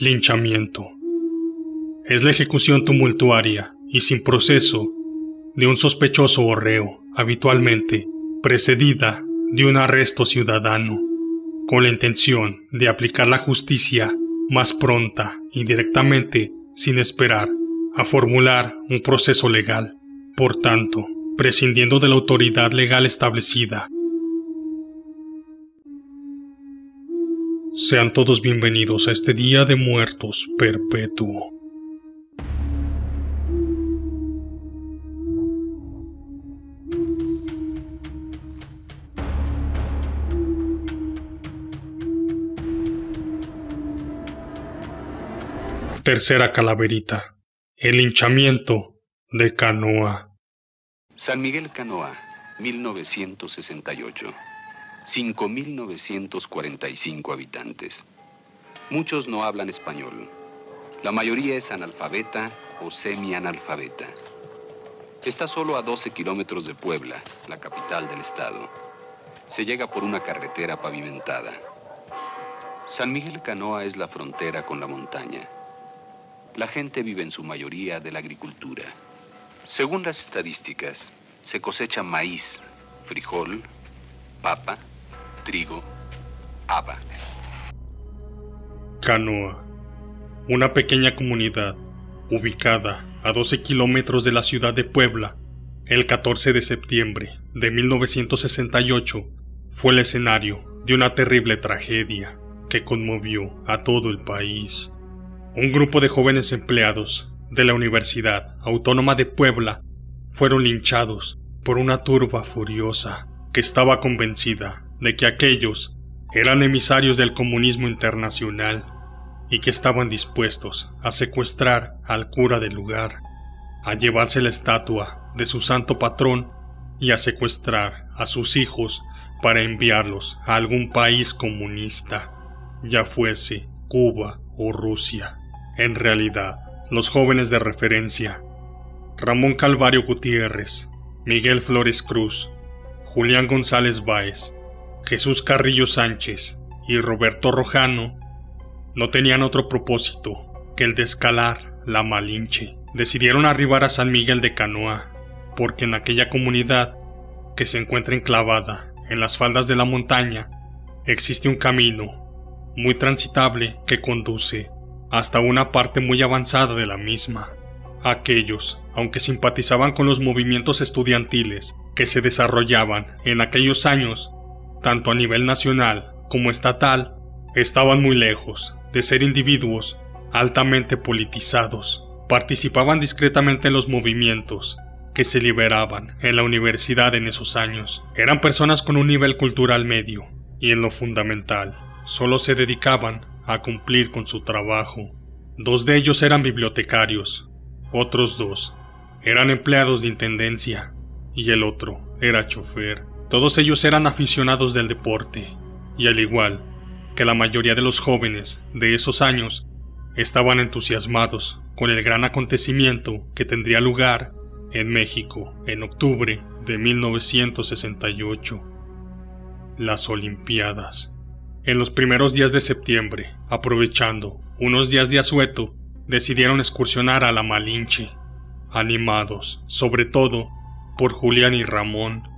Linchamiento. Es la ejecución tumultuaria y sin proceso de un sospechoso o reo, habitualmente precedida de un arresto ciudadano, con la intención de aplicar la justicia más pronta y directamente sin esperar a formular un proceso legal, por tanto, prescindiendo de la autoridad legal establecida Sean todos bienvenidos a este Día de Muertos perpetuo. Tercera calaverita. El hinchamiento de Canoa. San Miguel Canoa, 1968. 5.945 habitantes. Muchos no hablan español. La mayoría es analfabeta o semi-analfabeta. Está solo a 12 kilómetros de Puebla, la capital del estado. Se llega por una carretera pavimentada. San Miguel Canoa es la frontera con la montaña. La gente vive en su mayoría de la agricultura. Según las estadísticas, se cosecha maíz, frijol, papa, trigo, haba. Canoa, una pequeña comunidad ubicada a 12 kilómetros de la ciudad de Puebla, el 14 de septiembre de 1968 fue el escenario de una terrible tragedia que conmovió a todo el país. Un grupo de jóvenes empleados de la Universidad Autónoma de Puebla fueron linchados por una turba furiosa que estaba convencida de que aquellos eran emisarios del comunismo internacional y que estaban dispuestos a secuestrar al cura del lugar, a llevarse la estatua de su santo patrón y a secuestrar a sus hijos para enviarlos a algún país comunista, ya fuese Cuba o Rusia. En realidad, los jóvenes de referencia, Ramón Calvario Gutiérrez, Miguel Flores Cruz, Julián González Báez, Jesús Carrillo Sánchez y Roberto Rojano no tenían otro propósito que el de escalar la Malinche. Decidieron arribar a San Miguel de Canoa, porque en aquella comunidad, que se encuentra enclavada en las faldas de la montaña, existe un camino muy transitable que conduce hasta una parte muy avanzada de la misma. Aquellos, aunque simpatizaban con los movimientos estudiantiles que se desarrollaban en aquellos años, tanto a nivel nacional como estatal, estaban muy lejos de ser individuos altamente politizados. Participaban discretamente en los movimientos que se liberaban en la universidad en esos años. Eran personas con un nivel cultural medio y en lo fundamental, solo se dedicaban a cumplir con su trabajo. Dos de ellos eran bibliotecarios, otros dos eran empleados de intendencia y el otro era chofer. Todos ellos eran aficionados del deporte, y al igual que la mayoría de los jóvenes de esos años, estaban entusiasmados con el gran acontecimiento que tendría lugar en México en octubre de 1968. Las Olimpiadas. En los primeros días de septiembre, aprovechando unos días de asueto, decidieron excursionar a la Malinche, animados, sobre todo, por Julián y Ramón,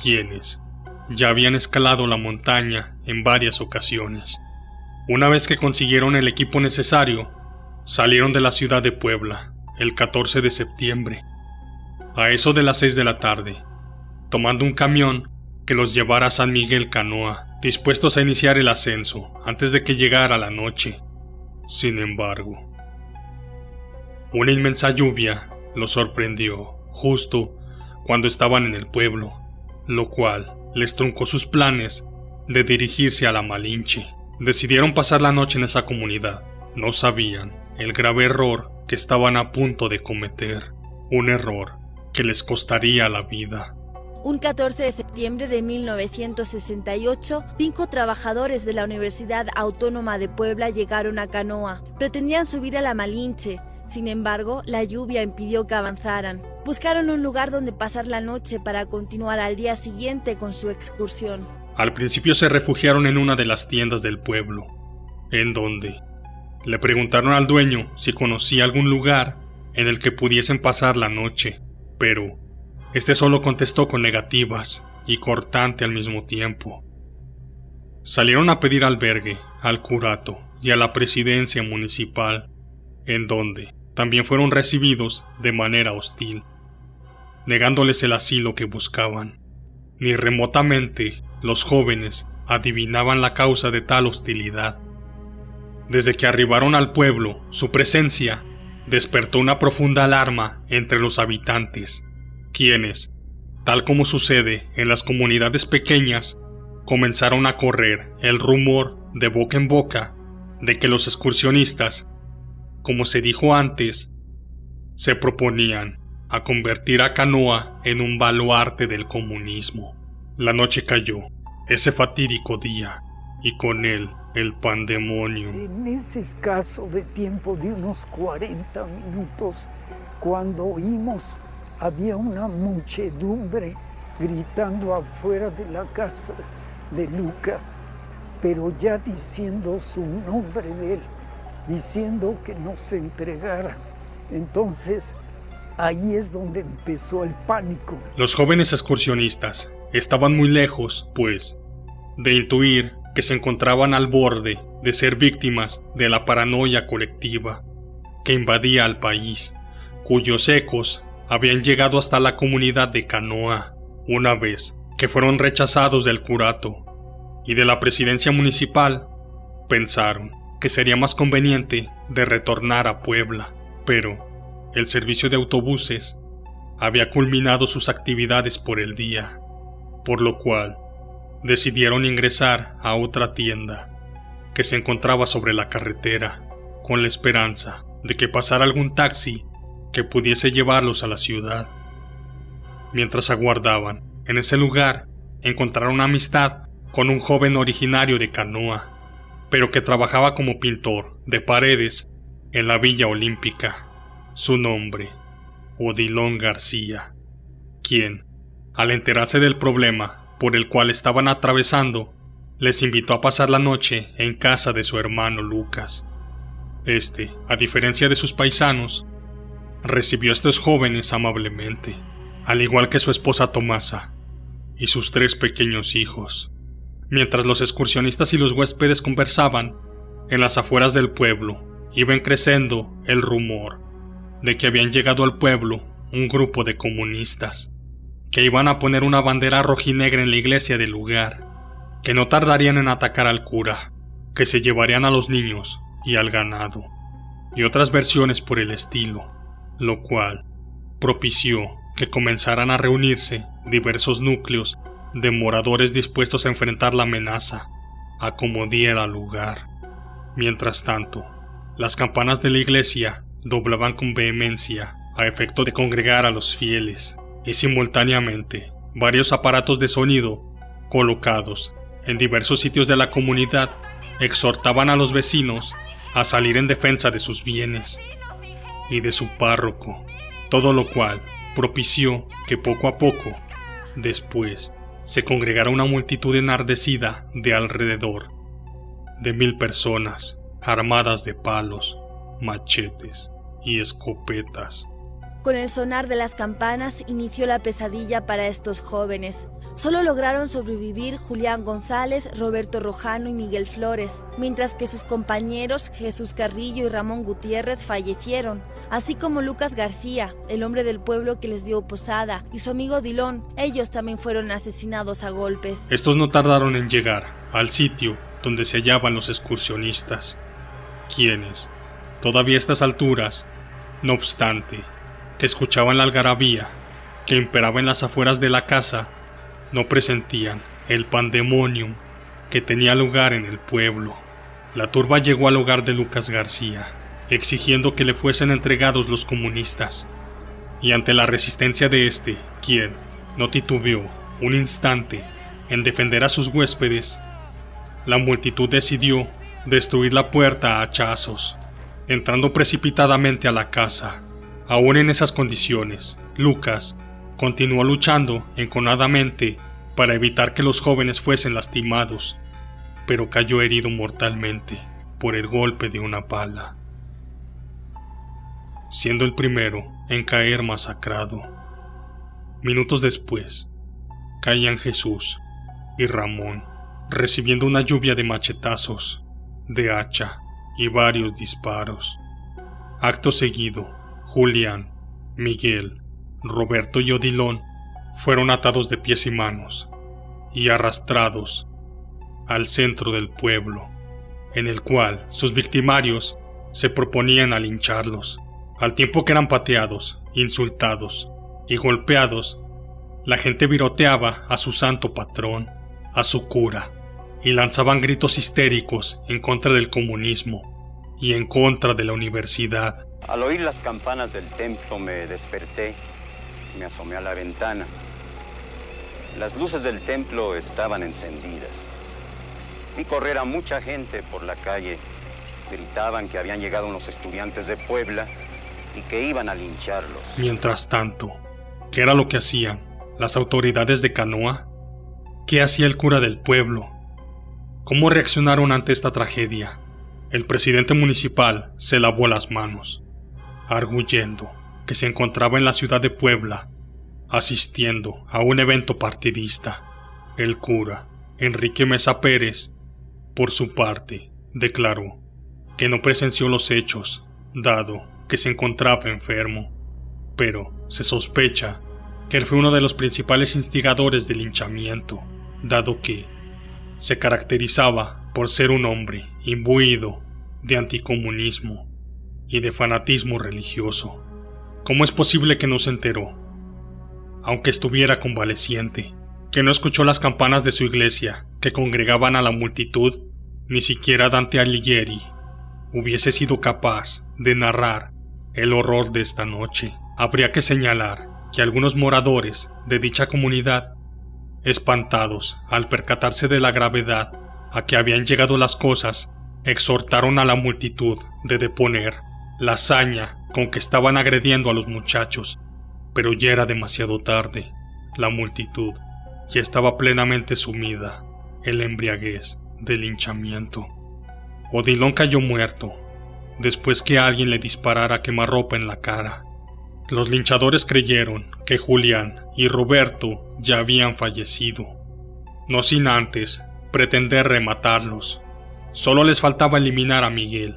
quienes ya habían escalado la montaña en varias ocasiones. Una vez que consiguieron el equipo necesario, salieron de la ciudad de Puebla el 14 de septiembre, a eso de las 6 de la tarde, tomando un camión que los llevara a San Miguel Canoa, dispuestos a iniciar el ascenso antes de que llegara la noche. Sin embargo, una inmensa lluvia los sorprendió justo cuando estaban en el pueblo lo cual les truncó sus planes de dirigirse a la Malinche. Decidieron pasar la noche en esa comunidad. No sabían el grave error que estaban a punto de cometer, un error que les costaría la vida. Un 14 de septiembre de 1968, cinco trabajadores de la Universidad Autónoma de Puebla llegaron a Canoa. Pretendían subir a la Malinche, Sin embargo, la lluvia impidió que avanzaran. Buscaron un lugar donde pasar la noche para continuar al día siguiente con su excursión. Al principio se refugiaron en una de las tiendas del pueblo, en donde le preguntaron al dueño si conocía algún lugar en el que pudiesen pasar la noche, pero este solo contestó con negativas y cortante al mismo tiempo. Salieron a pedir albergue al curato y a la presidencia municipal, en donde también fueron recibidos de manera hostil, negándoles el asilo que buscaban. Ni remotamente los jóvenes adivinaban la causa de tal hostilidad. Desde que arribaron al pueblo, su presencia despertó una profunda alarma entre los habitantes, quienes, tal como sucede en las comunidades pequeñas, comenzaron a correr el rumor de boca en boca de que los excursionistas, como se dijo antes, se proponían a convertir a Canoa en un baluarte del comunismo. La noche cayó, ese fatídico día, y con él el pandemonio. En ese escaso de tiempo de unos 40 minutos, cuando oímos, había una muchedumbre gritando afuera de la casa de Lucas, pero ya diciendo su nombre de él, diciendo que no se entregara. Entonces, ahí es donde empezó el pánico. Los jóvenes excursionistas estaban muy lejos, pues, de intuir que se encontraban al borde de ser víctimas de la paranoia colectiva que invadía al país, cuyos ecos habían llegado hasta la comunidad de Canoa, una vez que fueron rechazados del curato y de la presidencia municipal, pensaron que sería más conveniente de retornar a Puebla, pero el servicio de autobuses había culminado sus actividades por el día, por lo cual decidieron ingresar a otra tienda que se encontraba sobre la carretera, con la esperanza de que pasara algún taxi que pudiese llevarlos a la ciudad. Mientras aguardaban, en ese lugar encontraron amistad con un joven originario de Canoa, pero que trabajaba como pintor de paredes en la Villa Olímpica. Su nombre, Odilon García, quien, al enterarse del problema, por el cual estaban atravesando, les invitó a pasar la noche en casa de su hermano Lucas. Este, a diferencia de sus paisanos, recibió a estos jóvenes amablemente, al igual que su esposa Tomasa y sus tres pequeños hijos. Mientras los excursionistas y los huéspedes conversaban, en las afueras del pueblo iban creciendo el rumor de que habían llegado al pueblo un grupo de comunistas que iban a poner una bandera rojinegra en la iglesia del lugar, que no tardarían en atacar al cura, que se llevarían a los niños y al ganado, y otras versiones por el estilo, lo cual propició que comenzaran a reunirse diversos núcleos de moradores dispuestos a enfrentar la amenaza, a como diera lugar. Mientras tanto, las campanas de la iglesia doblaban con vehemencia a efecto de congregar a los fieles y simultáneamente varios aparatos de sonido colocados en diversos sitios de la comunidad exhortaban a los vecinos a salir en defensa de sus bienes y de su párroco, todo lo cual propició que poco a poco, después, se congregara una multitud enardecida de alrededor de mil personas armadas de palos, machetes y escopetas. Con el sonar de las campanas inició la pesadilla para estos jóvenes. Solo lograron sobrevivir Julián González, Roberto Rojano y Miguel Flores, mientras que sus compañeros Jesús Carrillo y Ramón Gutiérrez fallecieron, así como Lucas García, el hombre del pueblo que les dio posada, y su amigo Dilón. Ellos también fueron asesinados a golpes. Estos no tardaron en llegar al sitio donde se hallaban los excursionistas, quienes, todavía a estas alturas, no obstante, que escuchaban la algarabía que imperaba en las afueras de la casa no presentían el pandemonium que tenía lugar en el pueblo. La turba llegó al hogar de Lucas García, exigiendo que le fuesen entregados los comunistas, y ante la resistencia de este, quien no titubeó un instante en defender a sus huéspedes, la multitud decidió destruir la puerta a hachazos, entrando precipitadamente a la casa. Aún en esas condiciones, Lucas continuó luchando enconadamente para evitar que los jóvenes fuesen lastimados, pero cayó herido mortalmente por el golpe de una pala, siendo el primero en caer masacrado. Minutos después, caían Jesús y Ramón, recibiendo una lluvia de machetazos, de hacha y varios disparos. Acto seguido, Julián, Miguel, Roberto y Odilón fueron atados de pies y manos y arrastrados al centro del pueblo, en el cual sus victimarios se proponían a lincharlos, al tiempo que eran pateados, insultados y golpeados. La gente viroteaba a su santo patrón, a su cura, y lanzaban gritos histéricos en contra del comunismo y en contra de la universidad. Al oír las campanas del templo me desperté, me asomé a la ventana. Las luces del templo estaban encendidas. Vi correr a mucha gente por la calle. Gritaban que habían llegado unos estudiantes de Puebla y que iban a lincharlos. Mientras tanto, ¿qué era lo que hacían las autoridades de Canoa? ¿Qué hacía el cura del pueblo? ¿Cómo reaccionaron ante esta tragedia? El presidente municipal se lavó las manos, arguyendo que se encontraba en la ciudad de Puebla, asistiendo a un evento partidista. El cura, Enrique Mesa Pérez, por su parte, declaró que no presenció los hechos, dado que se encontraba enfermo, pero se sospecha que él fue uno de los principales instigadores del linchamiento, dado que se caracterizaba por ser un hombre imbuido de anticomunismo y de fanatismo religioso. ¿Cómo es posible que no se enteró? Aunque estuviera convaleciente, que no escuchó las campanas de su iglesia, que congregaban a la multitud, ni siquiera Dante Alighieri hubiese sido capaz de narrar el horror de esta noche. Habría que señalar que algunos moradores de dicha comunidad, espantados al percatarse de la gravedad a que habían llegado las cosas, exhortaron a la multitud de deponer la hazaña con que estaban agrediendo a los muchachos, pero ya era demasiado tarde. La multitud ya estaba plenamente sumida en la embriaguez del linchamiento. Odilon cayó muerto, después que alguien le disparara quemarropa en la cara. Los linchadores creyeron que Julián y Roberto ya habían fallecido, no sin antes pretender rematarlos. Solo les faltaba eliminar a Miguel,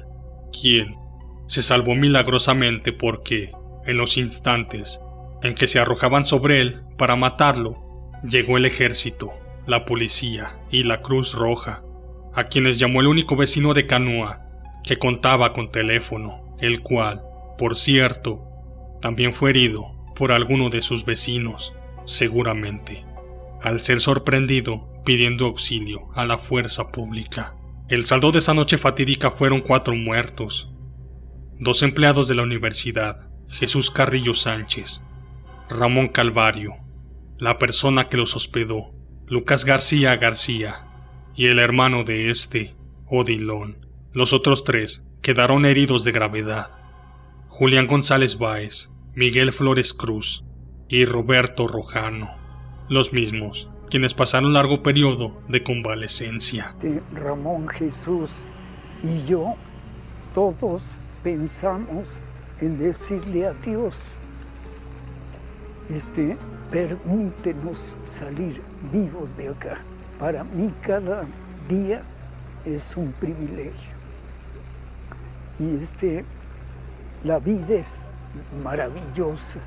quien se salvó milagrosamente porque, en los instantes en que se arrojaban sobre él para matarlo, llegó el ejército, la policía y la Cruz Roja, a quienes llamó el único vecino de Canoa que contaba con teléfono, el cual, por cierto, también fue herido por alguno de sus vecinos, seguramente, al ser sorprendido pidiendo auxilio a la fuerza pública. El saldo de esa noche fatídica fueron cuatro muertos, dos empleados de la universidad, Jesús Carrillo Sánchez, Ramón Calvario, la persona que los hospedó, Lucas García García, y el hermano de este, Odilón. Los otros tres quedaron heridos de gravedad. Julián González Báez, Miguel Flores Cruz y Roberto Rojano, los mismos, quienes pasaron largo periodo de convalecencia. Ramón Jesús y yo, todos pensamos en decirle a Dios, este, permítenos salir vivos de acá. Para mí cada día es un privilegio. Y este, la vida es maravillosa.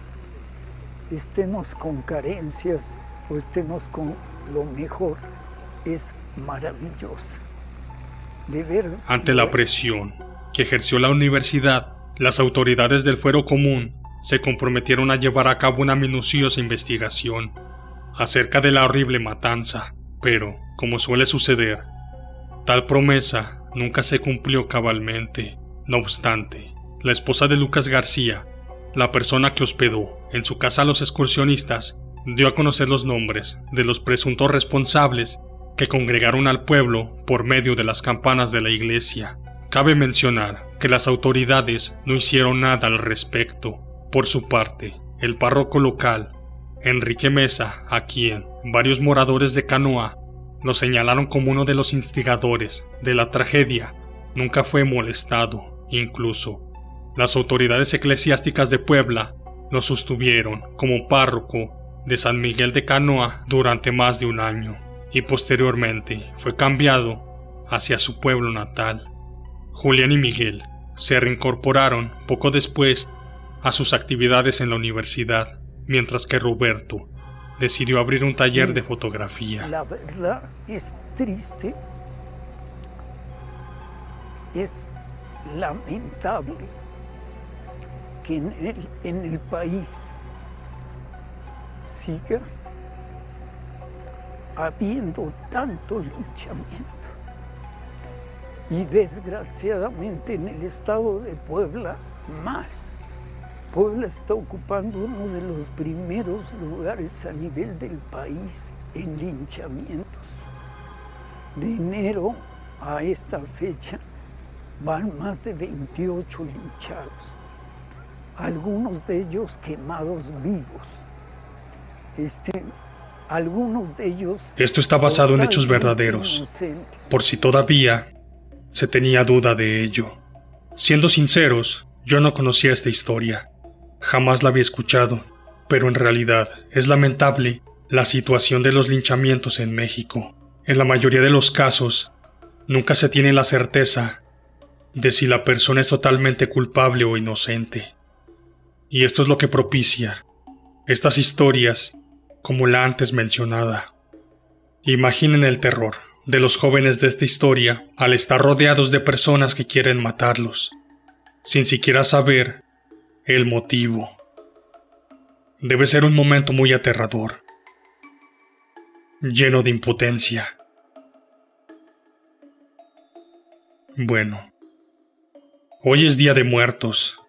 Estemos con carencias o estemos con lo mejor, es maravillosa. De veras. Ante la presión que ejerció la universidad, las autoridades del fuero común se comprometieron a llevar a cabo una minuciosa investigación acerca de la horrible matanza, pero, como suele suceder, tal promesa nunca se cumplió cabalmente. No obstante, la esposa de Lucas García, la persona que hospedó en su casa a los excursionistas, dio a conocer los nombres de los presuntos responsables que congregaron al pueblo por medio de las campanas de la iglesia. Cabe mencionar que las autoridades no hicieron nada al respecto. Por su parte, el párroco local, Enrique Mesa, a quien varios moradores de Canoa lo señalaron como uno de los instigadores de la tragedia, nunca fue molestado, incluso. Las autoridades eclesiásticas de Puebla lo sostuvieron como párroco de San Miguel de Canoa durante más de un año y posteriormente fue cambiado hacia su pueblo natal. Julián y Miguel se reincorporaron poco después a sus actividades en la universidad, mientras que Roberto decidió abrir un taller de fotografía. La verdad es triste, es lamentable que en el, en el país siga habiendo tanto linchamiento. Y desgraciadamente en el estado de Puebla más. Puebla está ocupando uno de los primeros lugares a nivel del país en linchamientos. De enero a esta fecha van más de 28 linchados, algunos de ellos quemados vivos. Este, algunos de ellos... Esto está basado en hechos verdaderos, por si todavía se tenía duda de ello. Siendo sinceros, yo no conocía esta historia. Jamás la había escuchado, pero en realidad es lamentable la situación de los linchamientos en México. En la mayoría de los casos, nunca se tiene la certeza de si la persona es totalmente culpable o inocente. Y esto es lo que propicia estas historias como la antes mencionada. Imaginen el terror de los jóvenes de esta historia al estar rodeados de personas que quieren matarlos, sin siquiera saber el motivo. Debe ser un momento muy aterrador, lleno de impotencia. Bueno, hoy es Día de Muertos.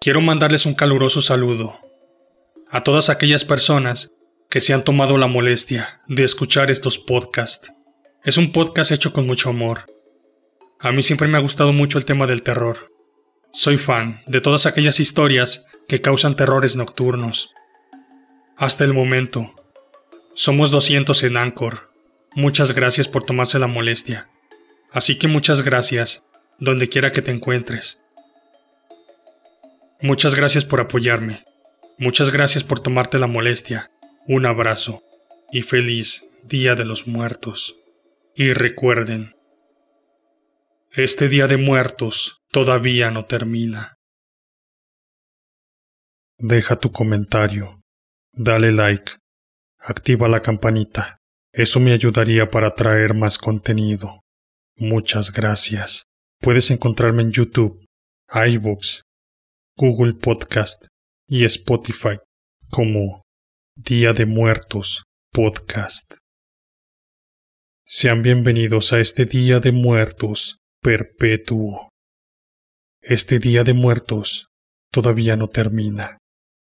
Quiero mandarles un caluroso saludo a todas aquellas personas que se han tomado la molestia de escuchar estos podcasts. Es un podcast hecho con mucho amor. A mí siempre me ha gustado mucho el tema del terror. Soy fan de todas aquellas historias que causan terrores nocturnos. Hasta el momento, somos 200 en Anchor. Muchas gracias por tomarse la molestia. Así que muchas gracias, donde quiera que te encuentres. Muchas gracias por apoyarme. Muchas gracias por tomarte la molestia. Un abrazo y feliz Día de los Muertos. Y recuerden, este Día de Muertos todavía no termina. Deja tu comentario, dale like, activa la campanita. Eso me ayudaría para traer más contenido. Muchas gracias. Puedes encontrarme en YouTube, iVoox, Google Podcast y Spotify como Día de Muertos Podcast. Sean bienvenidos a este Día de Muertos perpetuo. Este Día de Muertos todavía no termina.